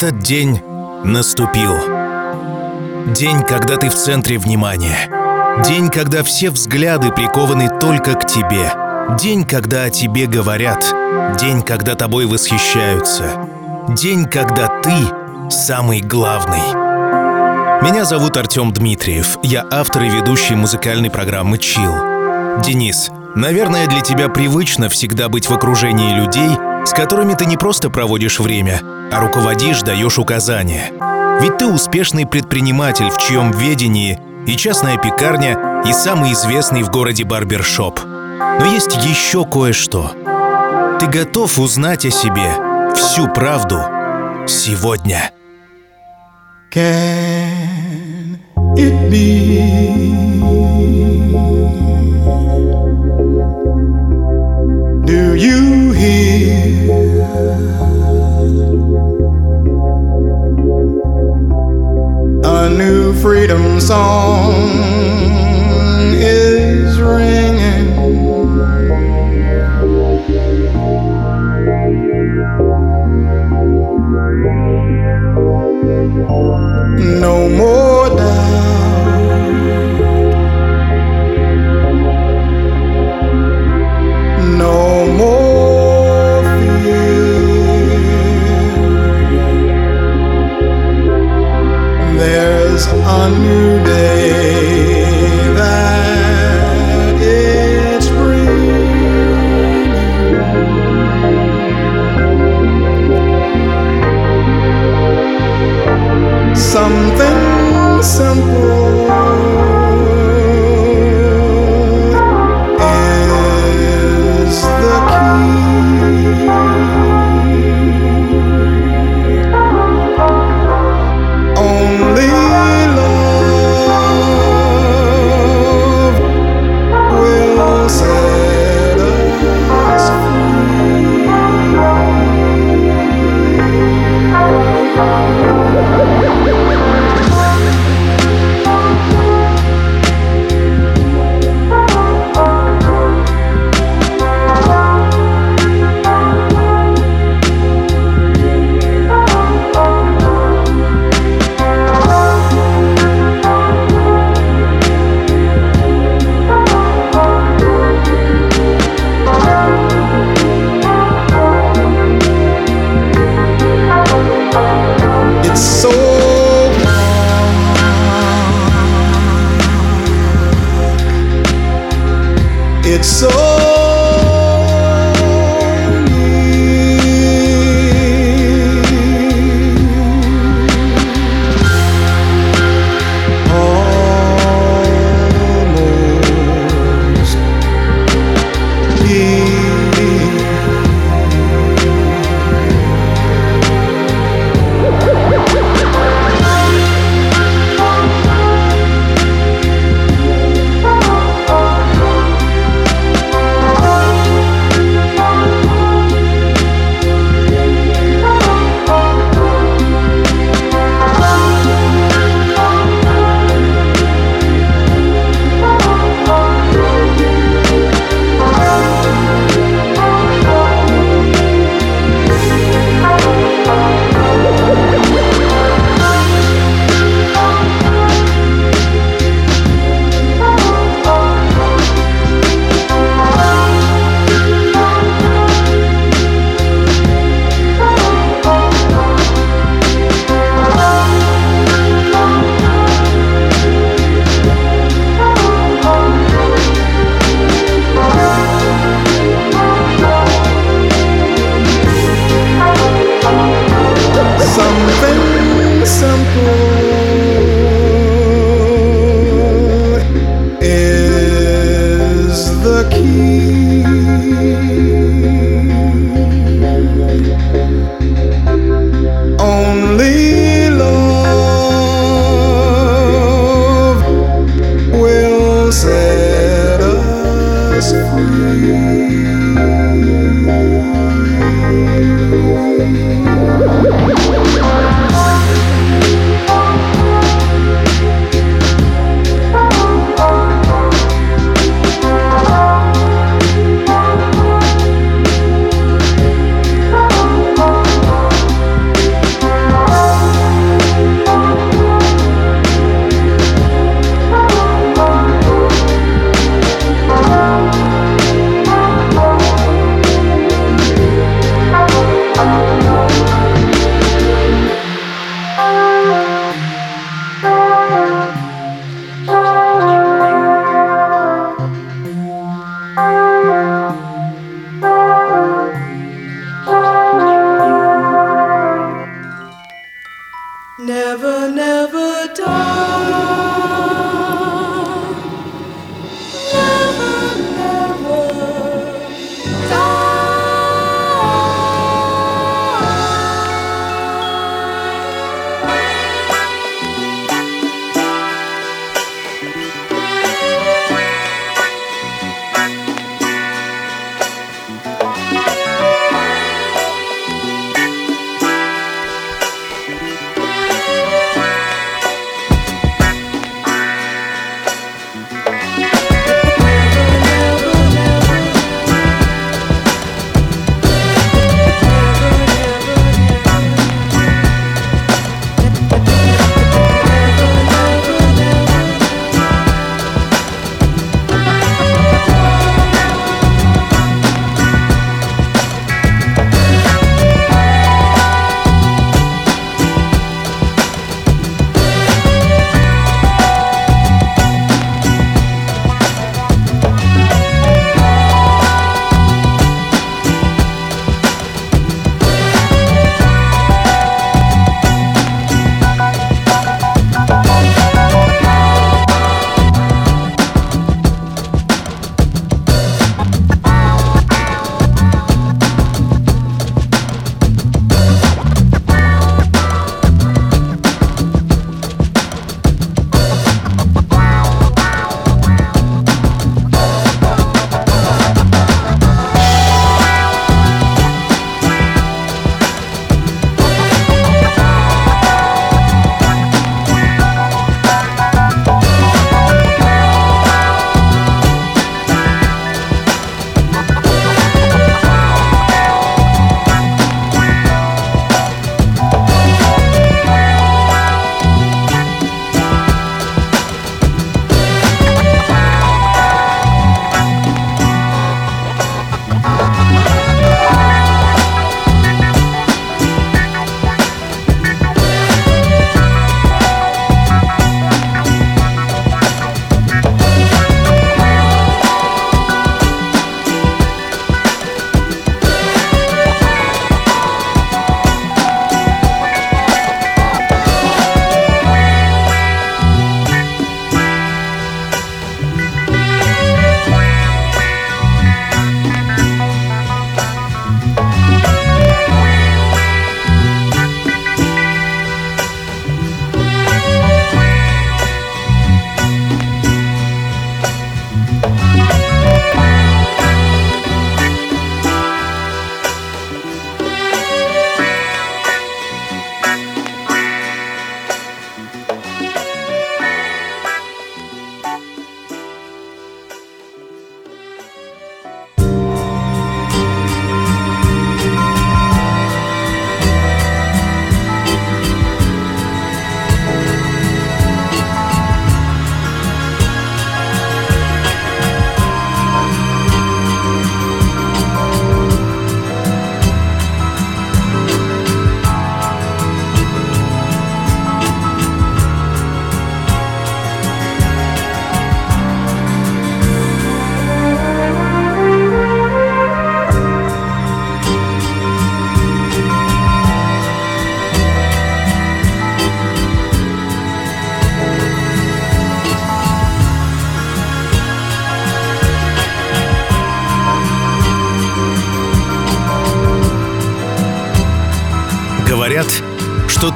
Этот день наступил. День, когда ты в центре внимания. День, когда все взгляды прикованы только к тебе. День, когда о тебе говорят. День, когда тобой восхищаются. День, когда ты самый главный. Меня зовут Артем Дмитриев. Я автор и ведущий музыкальной программы «Чил». Денис, наверное, для тебя привычно всегда быть в окружении людей, с которыми ты не просто проводишь время, а руководишь, даешь указания. Ведь ты успешный предприниматель, в чьем ведении и частная пекарня, и самый известный в городе барбершоп. Но есть еще кое-что. Ты готов узнать о себе всю правду сегодня. Can it be? Do you hear freedom song is ringing? No more new day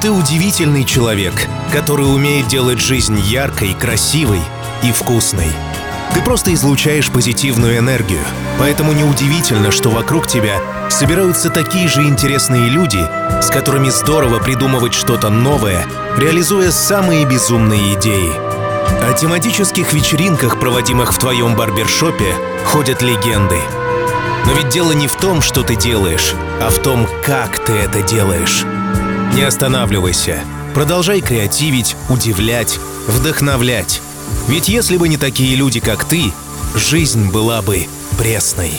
ты удивительный человек, который умеет делать жизнь яркой, красивой и вкусной. Ты просто излучаешь позитивную энергию, поэтому неудивительно, что вокруг тебя собираются такие же интересные люди, с которыми здорово придумывать что-то новое, реализуя самые безумные идеи. О тематических вечеринках, проводимых в твоем барбершопе, ходят легенды. Но ведь дело не в том, что ты делаешь, а в том, как ты это делаешь. Не останавливайся. Продолжай креативить, удивлять, вдохновлять. Ведь если бы не такие люди, как ты, жизнь была бы пресной.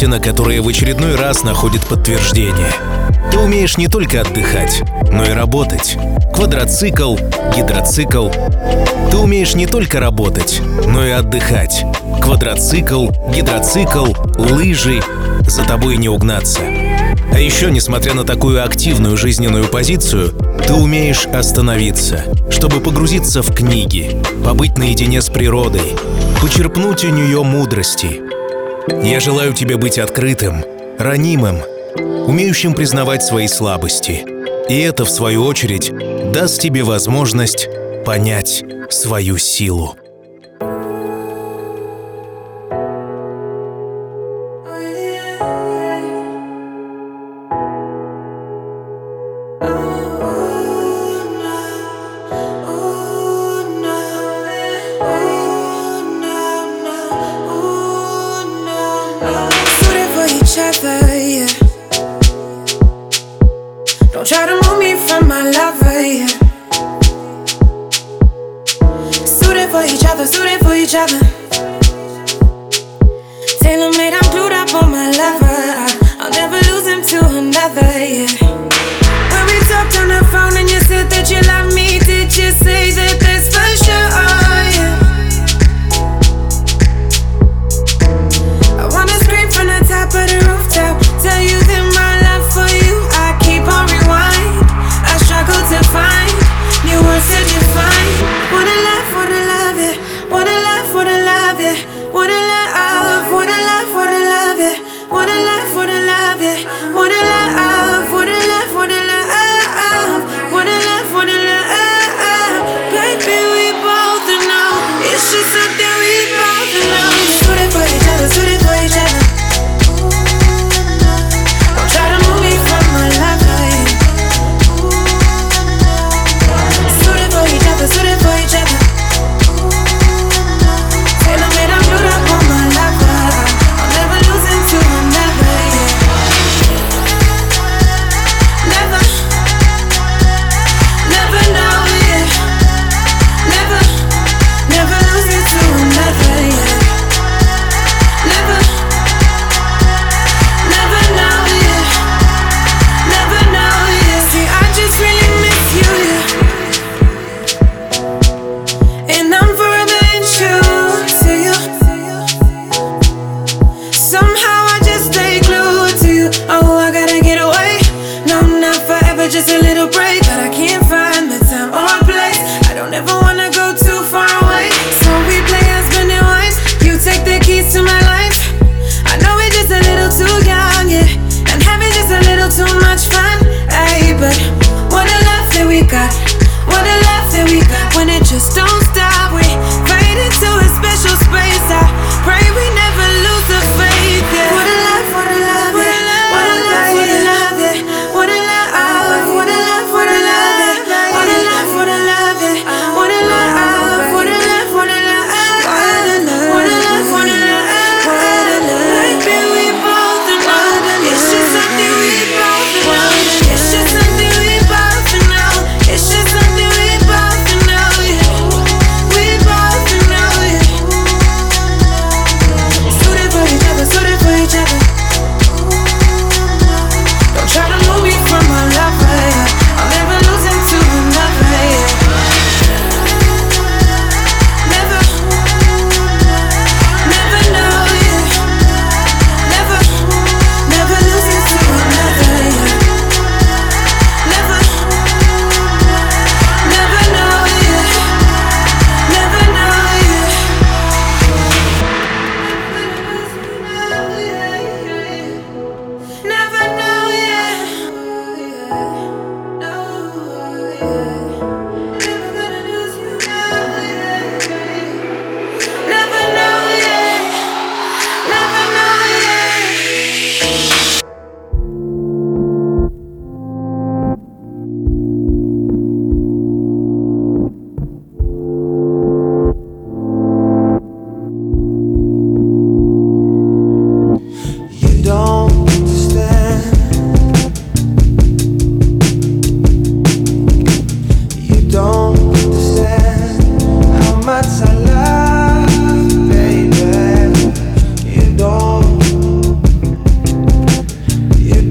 Истина, которая в очередной раз находит подтверждение. Ты умеешь не только отдыхать, но и работать. Квадроцикл, гидроцикл. Ты умеешь не только работать, но и отдыхать. Квадроцикл, гидроцикл, лыжи. За тобой не угнаться. А еще, несмотря на такую активную жизненную позицию, ты умеешь остановиться, чтобы погрузиться в книги, побыть наедине с природой, почерпнуть у нее мудрости. Я желаю тебе быть открытым, ранимым, умеющим признавать свои слабости. И это, в свою очередь, даст тебе возможность понять свою силу.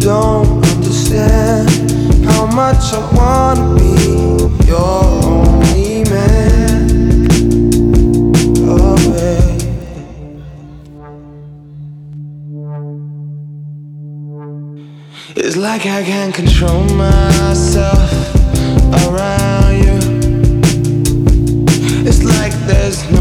don't understand how much I wanna be your only man. Oh. It's like I can't control myself around you. It's like there's no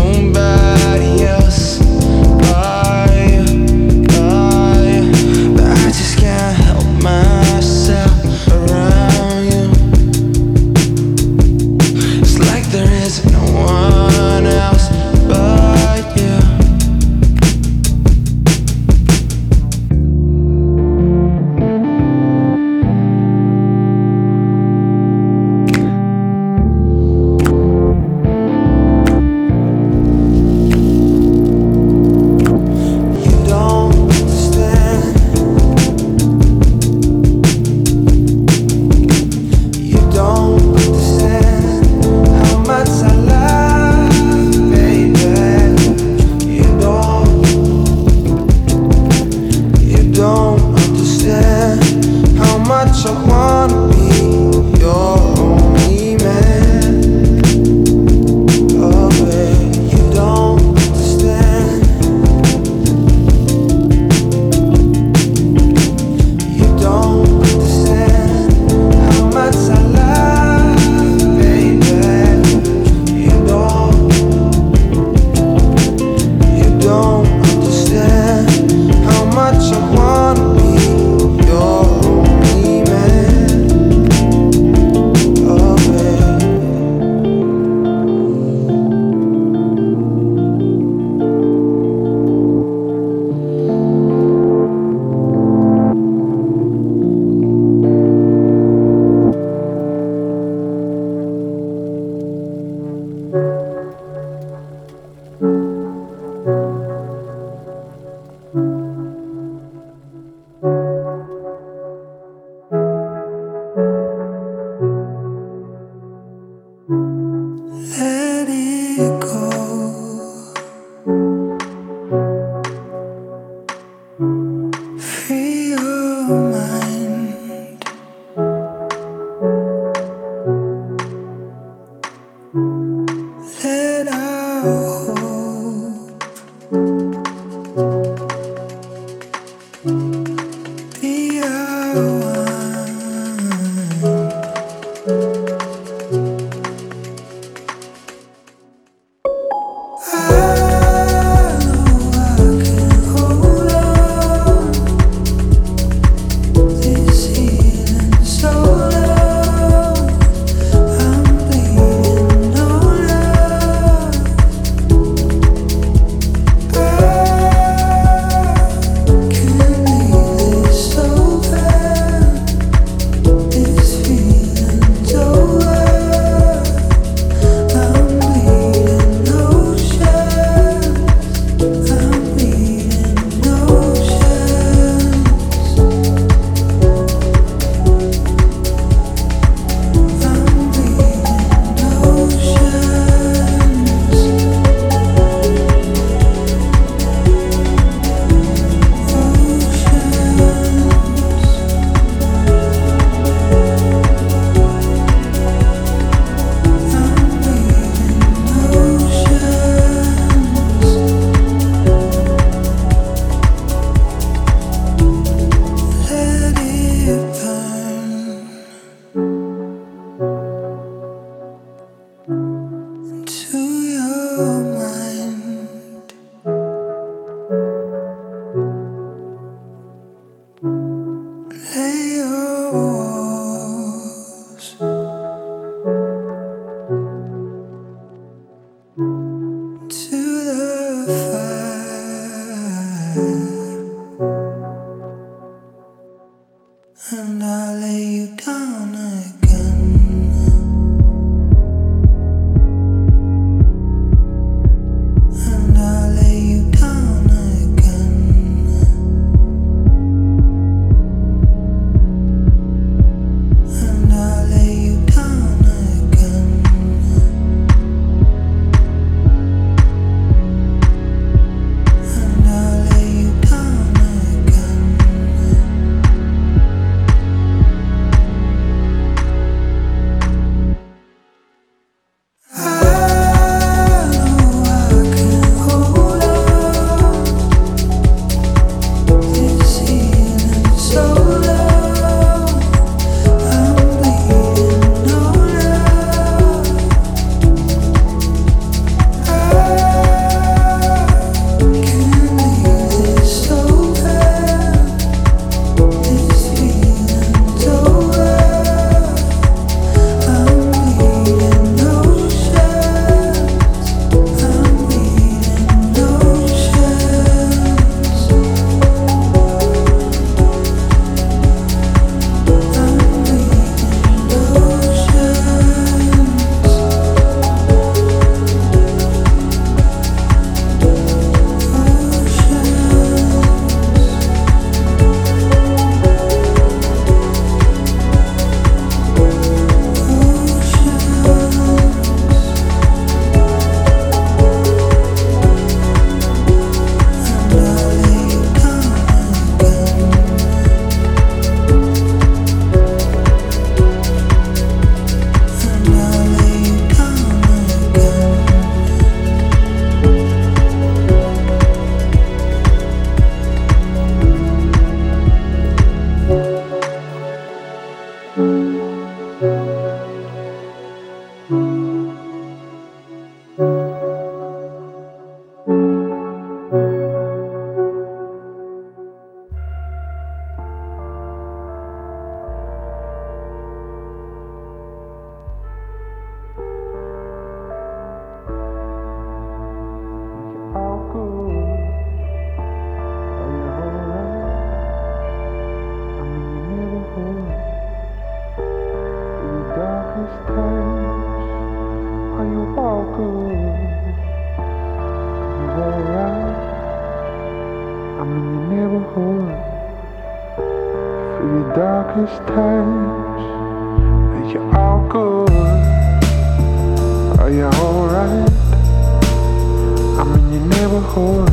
your.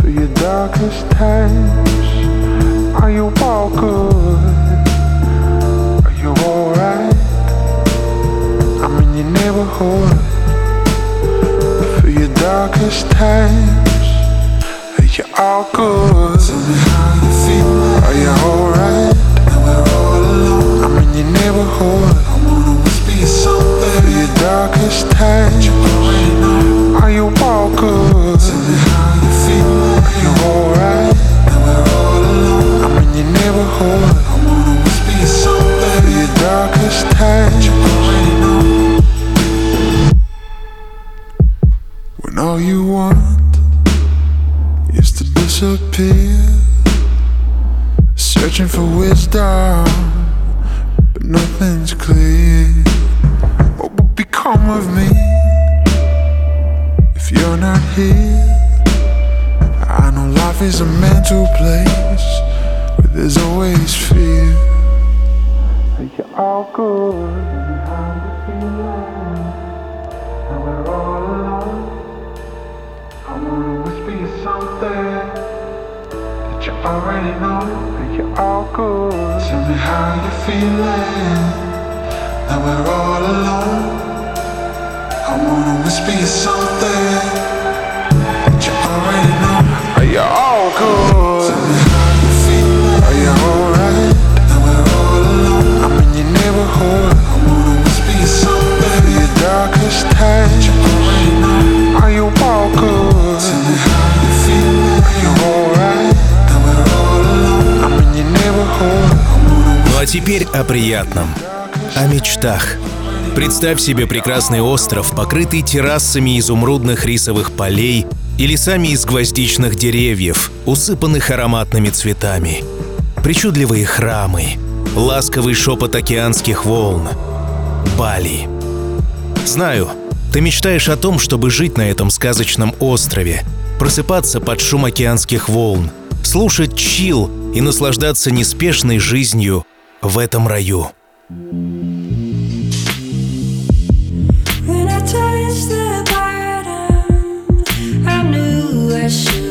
For your darkest times. Are you all good? Are you alright? I'm in your neighborhood. For your darkest times. Are you all good? Tell me how you feel. Are you alright? And we're all alone. I'm in your neighborhood. I wanna whisper something. For your darkest times. Are you alright? We're all alone. I'm in your neighborhood. I wanna your darkest. Теперь о приятном. О мечтах. Представь себе прекрасный остров, покрытый террасами изумрудных рисовых полей и лесами из гвоздичных деревьев, усыпанных ароматными цветами. Причудливые храмы, ласковый шепот океанских волн. Бали. Знаю, ты мечтаешь о том, чтобы жить на этом сказочном острове, просыпаться под шум океанских волн, слушать чил и наслаждаться неспешной жизнью в этом раю. When I touched the bottom, I knew I should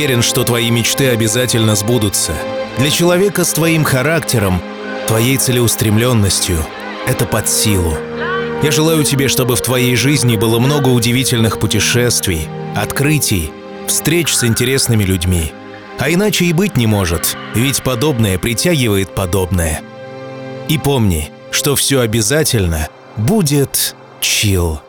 уверен, что твои мечты обязательно сбудутся. Для человека с твоим характером, твоей целеустремленностью это под силу. Я желаю тебе, чтобы в твоей жизни было много удивительных путешествий, открытий, встреч с интересными людьми. А иначе и быть не может, ведь подобное притягивает подобное. И помни, что все обязательно будет чил.